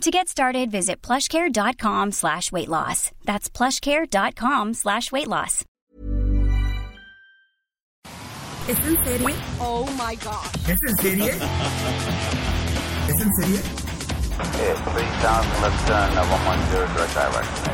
To get started, visit plushcare.com slash weight loss. That's plushcare.com slash weight loss. ¿Es en serie? Oh my god. ¿Es en serie? ¿Es en serie? Yeah, 3000 left turn, uh, 110 direct direction.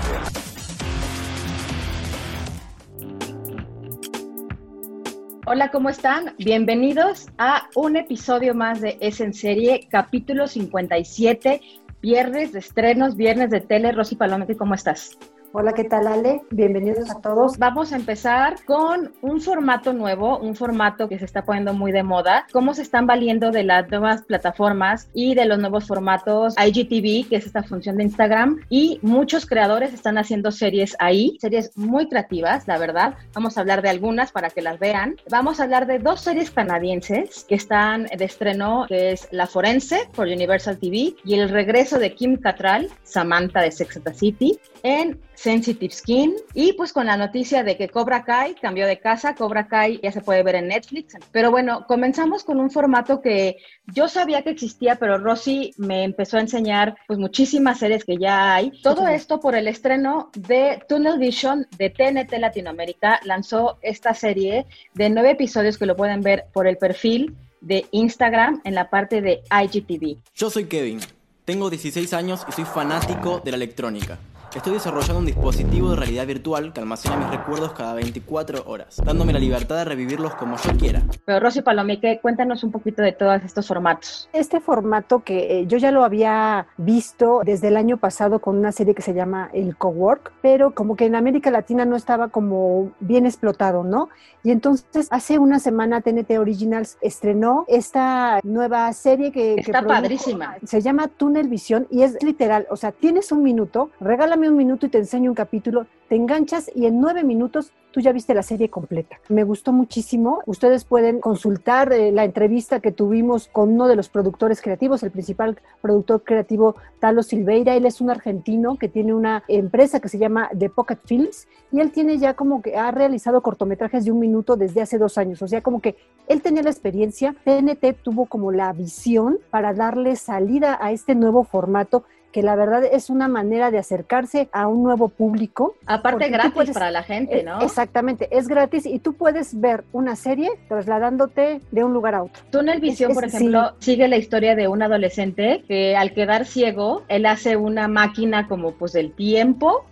Hola, ¿cómo están? Bienvenidos a un episodio más de Es en Serie, capítulo 57, viernes de estrenos, viernes de tele. Rosy Palomete, ¿cómo estás? Hola, ¿qué tal Ale? Bienvenidos a todos. Vamos a empezar con un formato nuevo, un formato que se está poniendo muy de moda. Cómo se están valiendo de las nuevas plataformas y de los nuevos formatos IGTV, que es esta función de Instagram. Y muchos creadores están haciendo series ahí, series muy creativas, la verdad. Vamos a hablar de algunas para que las vean. Vamos a hablar de dos series canadienses que están de estreno, que es La Forense por Universal TV y el regreso de Kim Cattrall, Samantha de Sex and the City, en Sensitive Skin y pues con la noticia de que Cobra Kai cambió de casa, Cobra Kai ya se puede ver en Netflix. Pero bueno, comenzamos con un formato que yo sabía que existía, pero Rosy me empezó a enseñar pues muchísimas series que ya hay. Todo esto por el estreno de Tunnel Vision de TNT Latinoamérica. Lanzó esta serie de nueve episodios que lo pueden ver por el perfil de Instagram en la parte de IGTV. Yo soy Kevin, tengo 16 años y soy fanático de la electrónica. Estoy desarrollando un dispositivo de realidad virtual que almacena mis recuerdos cada 24 horas, dándome la libertad de revivirlos como yo quiera. Pero Rosy Palomeque, cuéntanos un poquito de todos estos formatos. Este formato que eh, yo ya lo había visto desde el año pasado con una serie que se llama El Cowork, pero como que en América Latina no estaba como bien explotado, ¿no? Y entonces hace una semana TNT Originals estrenó esta nueva serie que... que Está produjo. padrísima. Se llama Tunnel Visión y es literal, o sea, tienes un minuto, regálame un minuto y te enseño un capítulo, te enganchas y en nueve minutos tú ya viste la serie completa. Me gustó muchísimo. Ustedes pueden consultar eh, la entrevista que tuvimos con uno de los productores creativos, el principal productor creativo, Talo Silveira. Él es un argentino que tiene una empresa que se llama The Pocket Films y él tiene ya como que ha realizado cortometrajes de un minuto desde hace dos años. O sea, como que él tenía la experiencia, TNT tuvo como la visión para darle salida a este nuevo formato que la verdad es una manera de acercarse a un nuevo público. Aparte gratis puedes- para la gente, eh, ¿no? Exactamente, es gratis y tú puedes ver una serie trasladándote de un lugar a otro. Túnel Visión, Es- por ejemplo, sigue la historia de un adolescente que al quedar ciego, él hace una máquina como pues del tiempo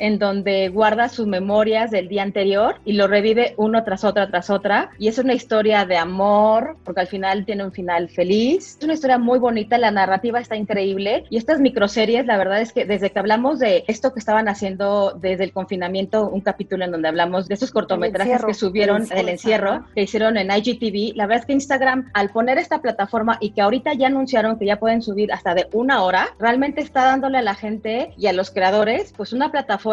en donde guarda sus memorias del día anterior y lo revive uno tras otra tras otra. Y es una historia de amor, porque al final tiene un final feliz. Es una historia muy bonita, la narrativa está increíble. Y estas microseries, la verdad es que desde que hablamos de esto que estaban haciendo desde el confinamiento, un capítulo en donde hablamos de esos cortometrajes encierro, que subieron el del encierro, que hicieron en IGTV. La verdad es que Instagram, al poner esta plataforma y que ahorita ya anunciaron que ya pueden subir hasta de una hora, realmente está dándole a la gente y a los creadores, pues una plataforma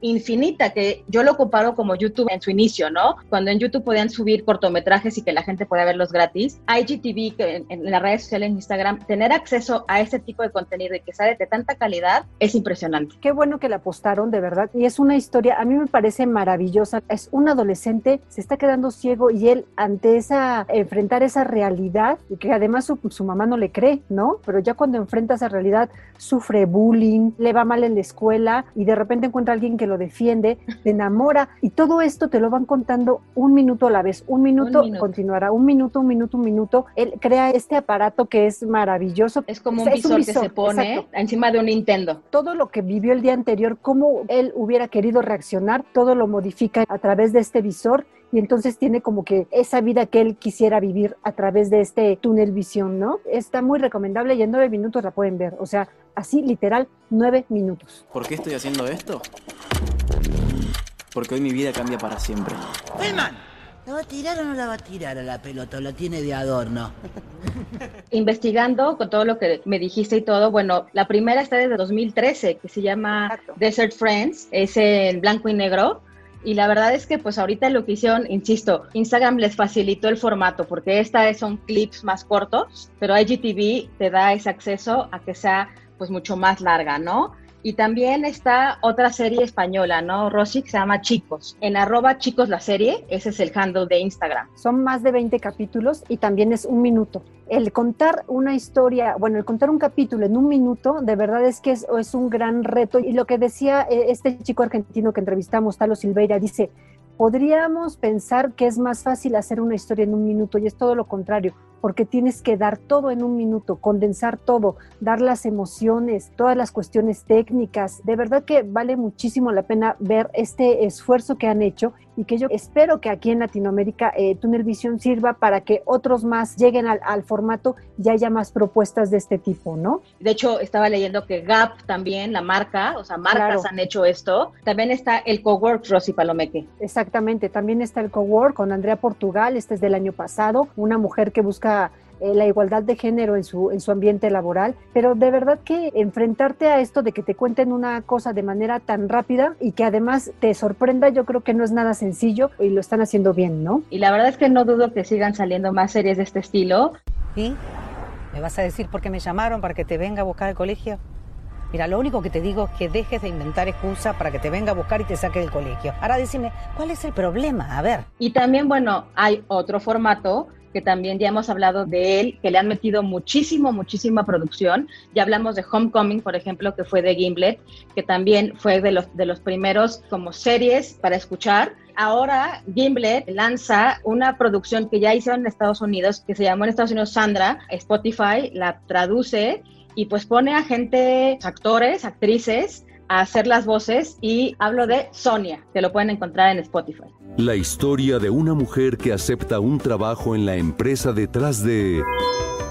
infinita que yo lo comparo como YouTube en su inicio, ¿no? Cuando en YouTube podían subir cortometrajes y que la gente podía verlos gratis. IGTV, en, en las redes sociales, en Instagram, tener acceso a este tipo de contenido y que sale de tanta calidad es impresionante. Qué bueno que la apostaron, de verdad. Y es una historia, a mí me parece maravillosa. Es un adolescente, se está quedando ciego y él ante esa, enfrentar esa realidad, y que además su, su mamá no le cree, ¿no? Pero ya cuando enfrenta esa realidad, sufre bullying, le va mal en la escuela y de repente encuentra a alguien que lo defiende, te enamora y todo esto te lo van contando un minuto a la vez. Un minuto, Un minuto. continuará, un minuto, un minuto, un minuto. Él crea este aparato que es maravilloso. Es como un Es visor, que se pone exacto encima de un Nintendo. todo lo que vivió el día anterior, cómo él hubiera querido reaccionar, todo lo modifica a través de este visor y entonces tiene como que esa vida que él quisiera vivir a través de este túnel visión, ¿no? Está muy recomendable y en nueve minutos la pueden ver, o sea, así literal, nueve minutos. ¿Por qué estoy haciendo esto? Porque hoy mi vida cambia para siempre. Feynman, ¿la va a tirar o no la va a tirar a la pelota? ¿O la tiene de adorno? investigando con todo lo que me dijiste y todo, bueno, la primera está desde 2013, que se llama Exacto. Desert Friends, es en blanco y negro, Y la verdad es que pues ahorita lo que hicieron, insisto, Instagram les facilitó el formato porque esta son clips más cortos, pero IGTV te da ese acceso a que sea pues mucho más larga, ¿no? Y también está otra serie española, ¿no? Rosy, que se llama Chicos. En arroba chicos la serie, ese es el handle de Instagram. Son más de 20 capítulos y también es un minuto. El contar una historia, bueno, el contar un capítulo en un minuto, de verdad es que es, es un gran reto. Y lo que decía eh, este chico argentino que entrevistamos, Talo Silveira, dice, podríamos pensar que es más fácil hacer una historia en un minuto y es todo lo contrario porque tienes que dar todo en un minuto, condensar todo, dar las emociones, todas las cuestiones técnicas. De verdad que vale muchísimo la pena ver este esfuerzo que han hecho y que yo espero que aquí en Latinoamérica eh, Tunnel Vision sirva para que otros más lleguen al, formato y haya más propuestas de este tipo, ¿no? De hecho, estaba leyendo que Gap también, la marca, o sea, marcas han hecho esto. También está el Cowork, Rosy Palomeque. Exactamente, también está el Cowork con Andrea Portugal, este es del año pasado, una mujer que busca eh, la igualdad de género en su, en su ambiente laboral, pero de verdad que enfrentarte a esto de que te cuenten una cosa de manera tan rápida y que además te sorprenda, yo creo que no es nada sencillo y lo están haciendo bien, ¿no? Y la verdad es que no dudo que sigan saliendo más series de este estilo. ¿Y? ¿Me vas a decir por qué me llamaron para que te venga a buscar al colegio? Mira, lo único que te digo es que dejes de inventar excusas para que te venga a buscar y te saque del colegio. Ahora decime, ¿cuál es el problema? A ver. Y también, bueno, hay otro formato que también ya hemos hablado de él, que le han metido muchísimo, muchísima producción. Ya hablamos de Homecoming, por ejemplo, que fue de Gimlet, que también fue de los, de los primeros como series para escuchar. Ahora Gimlet lanza una producción que ya hicieron en Estados Unidos, que se llamó en Estados Unidos Sandra, Spotify la traduce y pues pone a gente, actores, actrices, a hacer las voces y hablo de Sonia, que lo pueden encontrar en Spotify. La historia de una mujer que acepta un trabajo en la empresa detrás de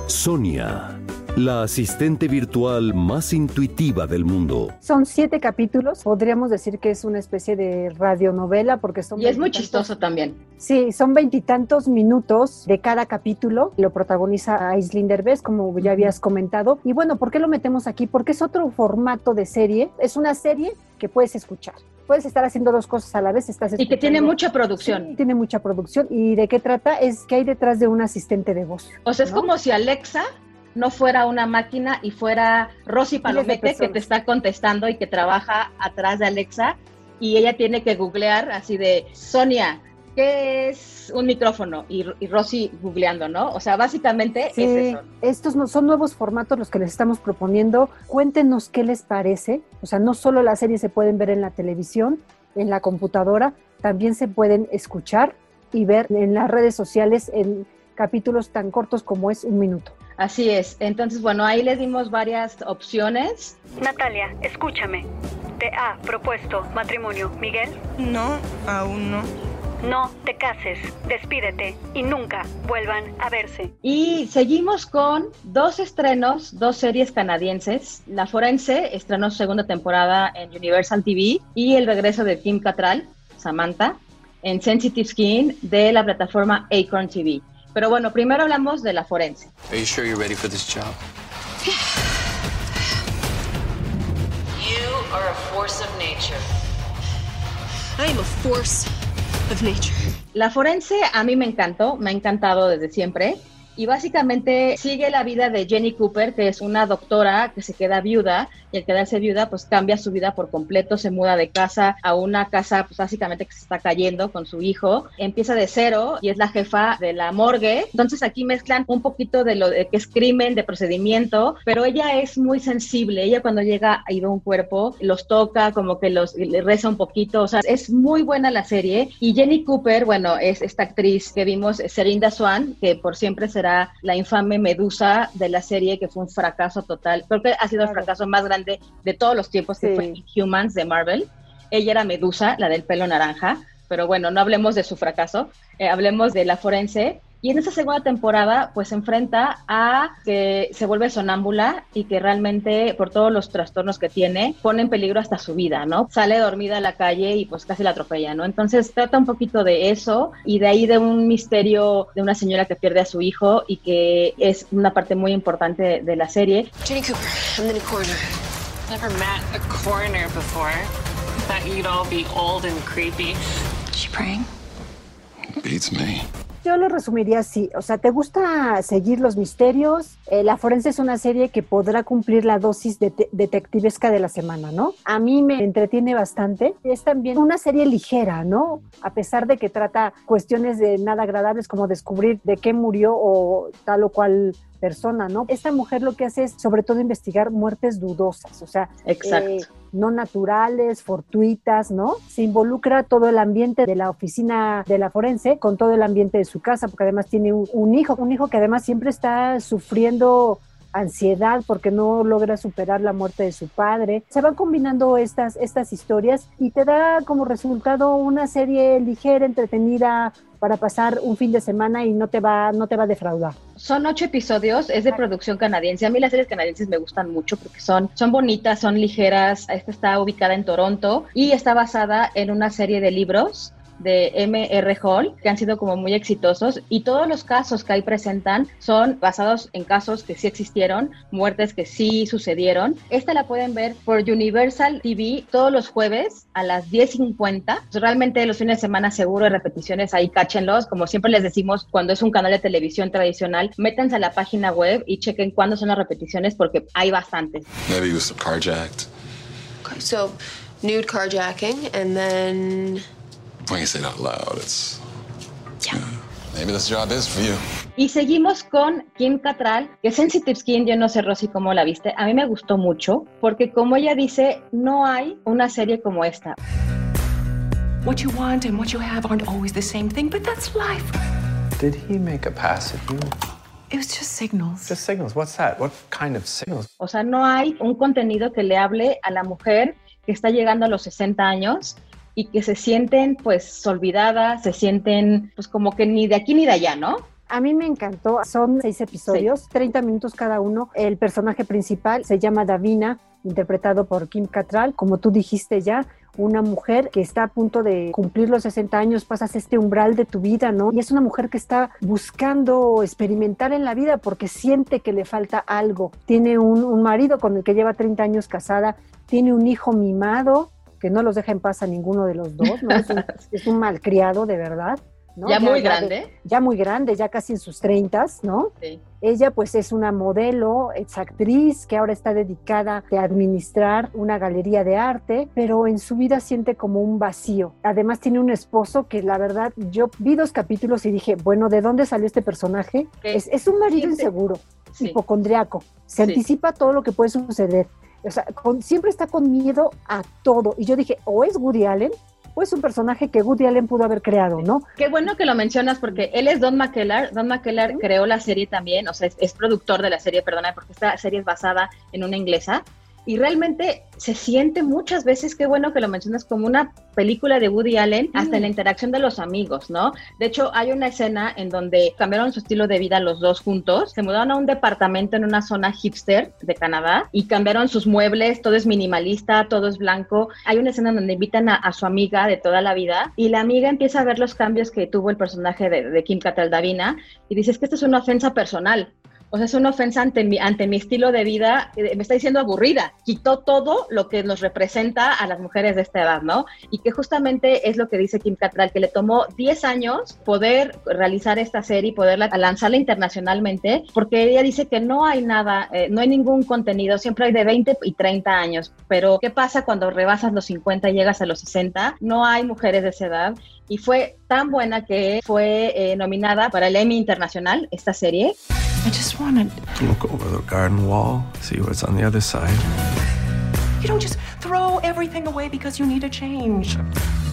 Sonia la asistente virtual más intuitiva del mundo. Son siete capítulos, podríamos decir que es una especie de radionovela porque son... Y es muy chistoso también. Sí, son veintitantos minutos de cada capítulo, lo protagoniza Aislinn Derbez, como ya habías comentado. Y bueno, ¿por qué lo metemos aquí? Porque es otro formato de serie, es una serie que puedes escuchar puedes estar haciendo dos cosas a la vez. Estás y que tiene mucha producción. tiene mucha producción. ¿Y de qué trata? Es que hay detrás de un asistente de voz. O sea, es como si Alexa no fuera una máquina y fuera Rosy Palomete que te está contestando y que trabaja atrás de Alexa y ella tiene que googlear así de Sonia, ¿qué es un micrófono? Y, Rosy googleando, ¿no? O sea, básicamente es eso. Estos no, son nuevos formatos los que les estamos proponiendo. Cuéntenos qué les parece. O sea, no solo las series se pueden ver en la televisión, en la computadora, también se pueden escuchar y ver en las redes sociales en capítulos tan cortos como es un minuto. Así es. Entonces, bueno, ahí les dimos varias opciones. Natalia, escúchame. Te ha propuesto matrimonio, Miguel. No, aún no. No te cases, despídete y nunca vuelvan a verse. Y seguimos con dos estrenos, dos series canadienses. La Forense estrenó segunda temporada en Universal TV y el regreso de Kim Cattrall, Samantha, en Sensitive Skin de la plataforma Acorn TV. Pero bueno, primero hablamos de la forense. Are you sure you're ready for this job? You are a force of nature. I am a force of nature. La forense a mí me encantó, me ha encantado desde siempre y básicamente sigue la vida de Jenny Cooper, que es una doctora que se queda viuda y al quedarse viuda pues cambia su vida por completo, se muda de casa a una casa pues básicamente que se está cayendo con su hijo, empieza de cero y es la jefa de la morgue, entonces aquí mezclan un poquito de lo que es crimen, de procedimiento, pero ella es muy sensible, ella cuando llega a ir a un cuerpo los toca, como que los reza un poquito, o sea, es muy buena la serie. Y Jenny Cooper, bueno, es esta actriz que vimos, Serinda Swan, que por siempre será la infame Medusa de la serie, que fue un fracaso total. Creo que ha sido el fracaso más grande de todos los tiempos, que fue Humans de Marvel. Ella era Medusa, la del pelo naranja, pero bueno, no hablemos de su fracaso, eh, hablemos de la forense, y en esa segunda temporada, pues se enfrenta a que se vuelve sonámbula y que realmente, por todos los trastornos que tiene, pone en peligro hasta su vida, ¿no? Sale dormida a la calle y pues casi la atropella, ¿no? Entonces trata un poquito de eso y de ahí de un misterio de una señora que pierde a su hijo y que es una parte muy importante de, la serie. Jenny Cooper, I'm the coroner. Never met a coroner before. thought you'd all be old and creepy. Is she praying? Beats me. Yo lo resumiría así, o sea, ¿te gusta seguir los misterios? Eh, la Forense es una serie que podrá cumplir la dosis de detectivesca de la semana, ¿no? A mí me entretiene bastante. Es también una serie ligera, ¿no? A pesar de que trata cuestiones de nada agradables como descubrir de qué murió o tal o cual persona, ¿no? Esta mujer lo que hace es sobre todo investigar muertes dudosas, o sea, eh, no naturales, fortuitas, ¿no? Se involucra todo el ambiente de la oficina de la forense con todo el ambiente de su casa, porque además tiene un, un hijo, un hijo que además siempre está sufriendo ansiedad porque no logra superar la muerte de su padre. Se van combinando estas, estas historias y te da como resultado una serie ligera, entretenida para pasar un fin de semana y no te va, no te va a defraudar. Son ocho episodios, es de producción canadiense. A mí las series canadienses me gustan mucho porque son, son bonitas, son ligeras. Esta está ubicada en Toronto y está basada en una serie de libros de M.R. Hall, que han sido como muy exitosos, y todos los casos que ahí presentan son basados en casos que sí existieron, muertes que sí sucedieron. Esta la pueden ver por Universal TV todos los jueves a las 10.50. Realmente los fines de semana seguro de repeticiones, ahí cáchenlos. Como siempre les decimos, cuando es un canal de televisión tradicional, métanse a la página web y chequen cuándo son las repeticiones porque hay bastantes. Maybe he was carjacked. Okay, so nude carjacking, and then Y seguimos con Kim Cattrall, que Sensitive Skin, yo no sé, Rosy, cómo la viste. A mí me gustó mucho, porque como ella dice, no hay una serie como esta. What you want and what you have aren't always the same thing, but that's life. Did he make a pass at you? It was just signals. Just signals. What's that? What kind of signals? O sea, no hay un contenido que le hable a la mujer que está llegando a los 60 años y que se sienten pues olvidadas, se sienten pues como que ni de aquí ni de allá, ¿no? A mí me encantó, son seis episodios, sí. 30 minutos cada uno. El personaje principal se llama Davina, interpretado por Kim Cattrall, como tú dijiste ya, una mujer que está a punto de cumplir los 60 años, pasas este umbral de tu vida, ¿no? Y es una mujer que está buscando experimentar en la vida porque siente que le falta algo. Tiene un, un marido con el que lleva 30 años casada, tiene un hijo mimado, que no los deja en paz a ninguno de los dos, ¿no? Es un, es un malcriado, de verdad. ¿no? Ya, ya, muy grande. Ya, ya, muy grande, ya casi en sus treintas, ¿no? Sí. Ella pues es una modelo, es actriz que ahora está dedicada a administrar una galería de arte, pero en su vida siente como un vacío. Además tiene un esposo que la verdad yo vi dos capítulos y dije, bueno, ¿de dónde salió este personaje? Es, es, un marido inseguro, sí. hipocondriaco, se anticipa todo lo que puede suceder. O sea, con, siempre está con miedo a todo. Y yo dije, o es Woody Allen o es un personaje que Woody Allen pudo haber creado, ¿no? Qué bueno que lo mencionas porque él es Don McKellar. Don McKellar ¿Sí? creó la serie también, o sea, es, es, productor de la serie, perdona, porque esta serie es basada en una inglesa. Y realmente se siente muchas veces, qué bueno que lo mencionas, como una película de Woody Allen, hasta en la interacción de los amigos, ¿no? De hecho, hay una escena en donde cambiaron su estilo de vida los dos juntos, se mudaron a un departamento en una zona hipster de Canadá y cambiaron sus muebles, todo es minimalista, todo es blanco. Hay una escena donde invitan a, a su amiga de toda la vida y la amiga empieza a ver los cambios que tuvo el personaje de, de Kim Cattrall Davina y dice, es que esto es una ofensa personal, o sea, es una ofensa ante mi, ante mi estilo de vida, me está diciendo aburrida, quitó todo lo que nos representa a las mujeres de esta edad, ¿no? Y que justamente es lo que dice Kim Cattrall, que le tomó 10 años poder realizar esta serie y poderla lanzarla internacionalmente, porque ella dice que no hay nada, eh, no hay ningún contenido, siempre hay de 20 y 30 años, pero ¿qué pasa cuando rebasas los 50 y llegas a los 60? No hay mujeres de esa edad y fue tan buena que fue eh, nominada para el Emmy Internacional esta serie. I just wanted to look over the garden wall, see what's on the other side. You don't just throw everything away because you need a change.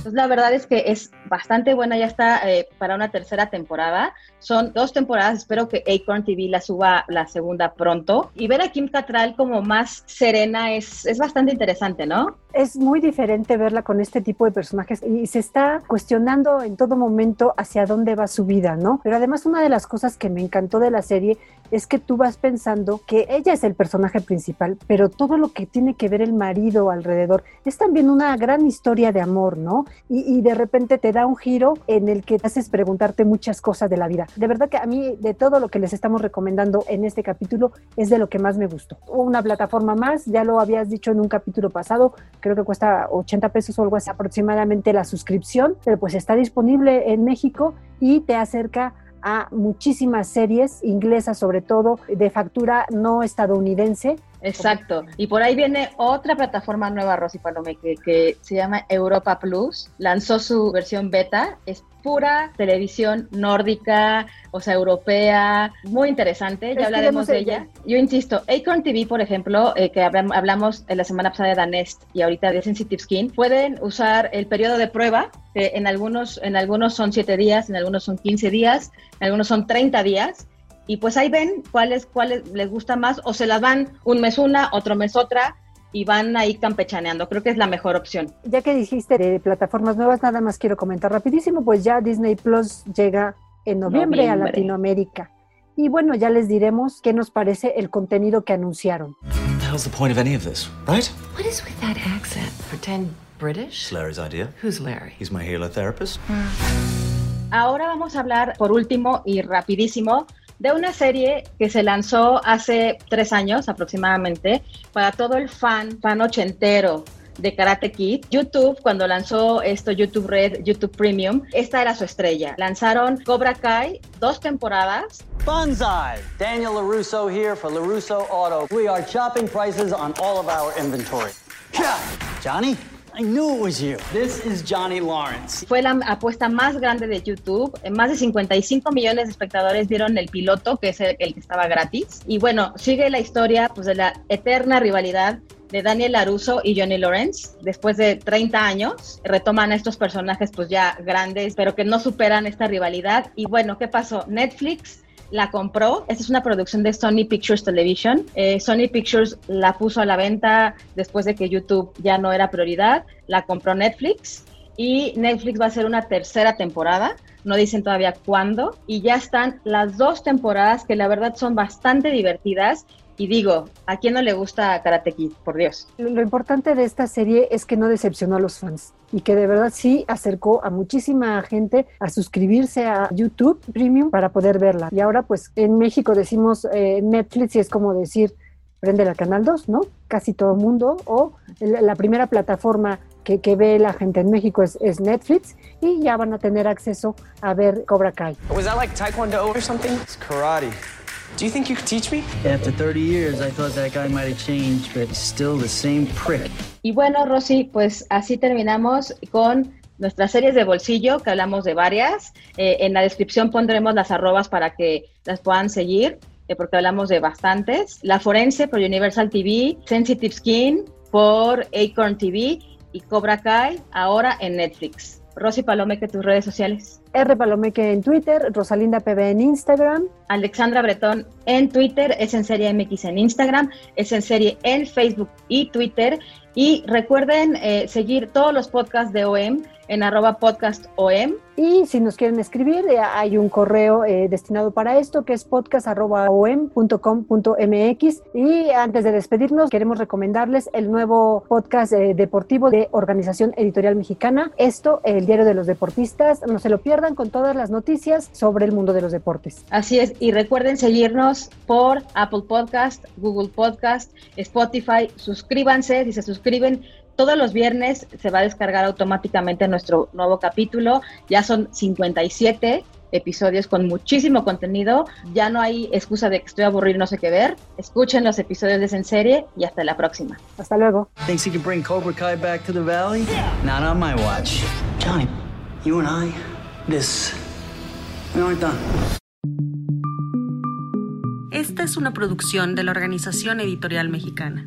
Pues la verdad es que es bastante buena, ya está eh, para una tercera temporada. Son dos temporadas, espero que Acorn TV la suba la segunda pronto. Y ver a Kim Cattrall como más serena es, es bastante interesante, ¿no? Es muy diferente verla con este tipo de personajes y se está cuestionando en todo momento hacia dónde va su vida, ¿no? Pero además una de las cosas que me encantó de la serie es que tú vas pensando que ella es el personaje principal, pero todo lo que tiene que ver el marido alrededor es también una gran historia de amor, ¿no? Y, de repente te da un giro en el que te haces preguntarte muchas cosas de la vida. De verdad que a mí, de todo lo que les estamos recomendando en este capítulo, es de lo que más me gustó. Una plataforma más, ya lo habías dicho en un capítulo pasado, creo que cuesta 80 pesos o algo así aproximadamente la suscripción, pero pues está disponible en México y te acerca a muchísimas series inglesas sobre todo de factura no estadounidense Exacto. Y por ahí viene otra plataforma nueva, Rosy Palome, que, que se llama Europa Plus. Lanzó su versión beta. Es pura televisión nórdica, o sea, europea, muy interesante, ya hablaremos de ella. Yo insisto, Acorn TV, por ejemplo, eh, que hablamos en la semana pasada de Danest y ahorita de Sensitive Skin, pueden usar el periodo de prueba, que en algunos, en algunos son 7 días, en algunos son 15 días, en algunos son 30 días, y pues ahí ven cuáles cuáles les gusta más o se las van un mes una, otro mes otra y van ahí campechaneando. Creo que es la mejor opción. Ya que dijiste de plataformas nuevas, nada más quiero comentar rapidísimo, pues ya Disney Plus llega en noviembre, a Latinoamérica. Y bueno, ya les diremos qué nos parece el contenido que anunciaron. How's the point of any of this, right? What is with that accent? Pretend British? It's Larry's idea. Who's Larry? He's my halo therapist. Ahora vamos a hablar por último y rapidísimo de una serie que se lanzó hace tres años aproximadamente para todo el fan, fan ochentero de Karate Kid. YouTube, cuando lanzó esto, YouTube Red, YouTube Premium, esta era su estrella. Lanzaron Cobra Kai, dos temporadas. Banzai! Daniel LaRusso here for LaRusso Auto. We are chopping prices on all of our inventory. Johnny? I knew it was you. This is Johnny Lawrence. Fue la apuesta más grande de YouTube. Más de 55 millones de espectadores vieron el piloto, que es el, que estaba gratis. Y bueno, sigue la historia pues, de la eterna rivalidad de Daniel LaRusso y Johnny Lawrence. Después de 30 años, retoman a estos personajes pues ya grandes, pero que no superan esta rivalidad. Y bueno, ¿qué pasó? Netflix la compró. Esta es una producción de Sony Pictures Television. Eh, Sony Pictures la puso a la venta después de que YouTube ya no era prioridad. La compró Netflix y Netflix va a hacer una tercera temporada. No dicen todavía cuándo. Y ya están las dos temporadas que la verdad son bastante divertidas y digo, ¿a quién no le gusta Karate Kid? Por Dios. Lo importante de esta serie es que no decepcionó a los fans y que de verdad sí acercó a muchísima gente a suscribirse a YouTube Premium para poder verla. Y ahora pues en México decimos eh, Netflix y es como decir, prende la Canal 2, ¿no? Casi todo el mundo. O la, primera plataforma que, que, ve la gente en México es, es, Netflix y ya van a tener acceso a ver Cobra Kai. Was that like Taekwondo or something? It's karate. Do you think you could teach me? After 30 years, I thought that guy might have changed, but he's still the same prick. Y bueno, Rosy, pues así terminamos con nuestras series de bolsillo, que hablamos de varias. Eh, en la descripción pondremos las arrobas para que las puedan seguir, eh, porque hablamos de bastantes. La Forense por Universal TV, Sensitive Skin por Acorn TV y Cobra Kai ahora en Netflix. Rosy Palomeque, tus redes sociales. R Palomeque en Twitter, Rosalinda PB en Instagram. Alexandra Bretón en Twitter, es en serie MX en Instagram, es en serie en Facebook y Twitter. Y recuerden eh, seguir todos los podcasts de OM en arroba podcast OM. Y si nos quieren escribir, eh, hay un correo eh, destinado para esto que es podcast.om.com.mx. Y antes de despedirnos, queremos recomendarles el nuevo podcast eh, deportivo de Organización Editorial Mexicana. Esto, el diario de los deportistas. No se lo pierdan con todas las noticias sobre el mundo de los deportes. Así es. Y recuerden seguirnos por Apple Podcast, Google Podcast, Spotify. Suscríbanse. Si se suscriben, todos los viernes se va a descargar automáticamente nuestro nuevo capítulo. Ya son 57 episodios con muchísimo contenido. Ya no hay excusa de que estoy aburrido y no sé qué ver. Escuchen los episodios de En Serie y hasta la próxima. Hasta luego. Thinks he can bring Cobra Kai back to the valley? Not on my watch. Johnny, you and I, this, we aren't done. Esta es una producción de la Organización Editorial Mexicana.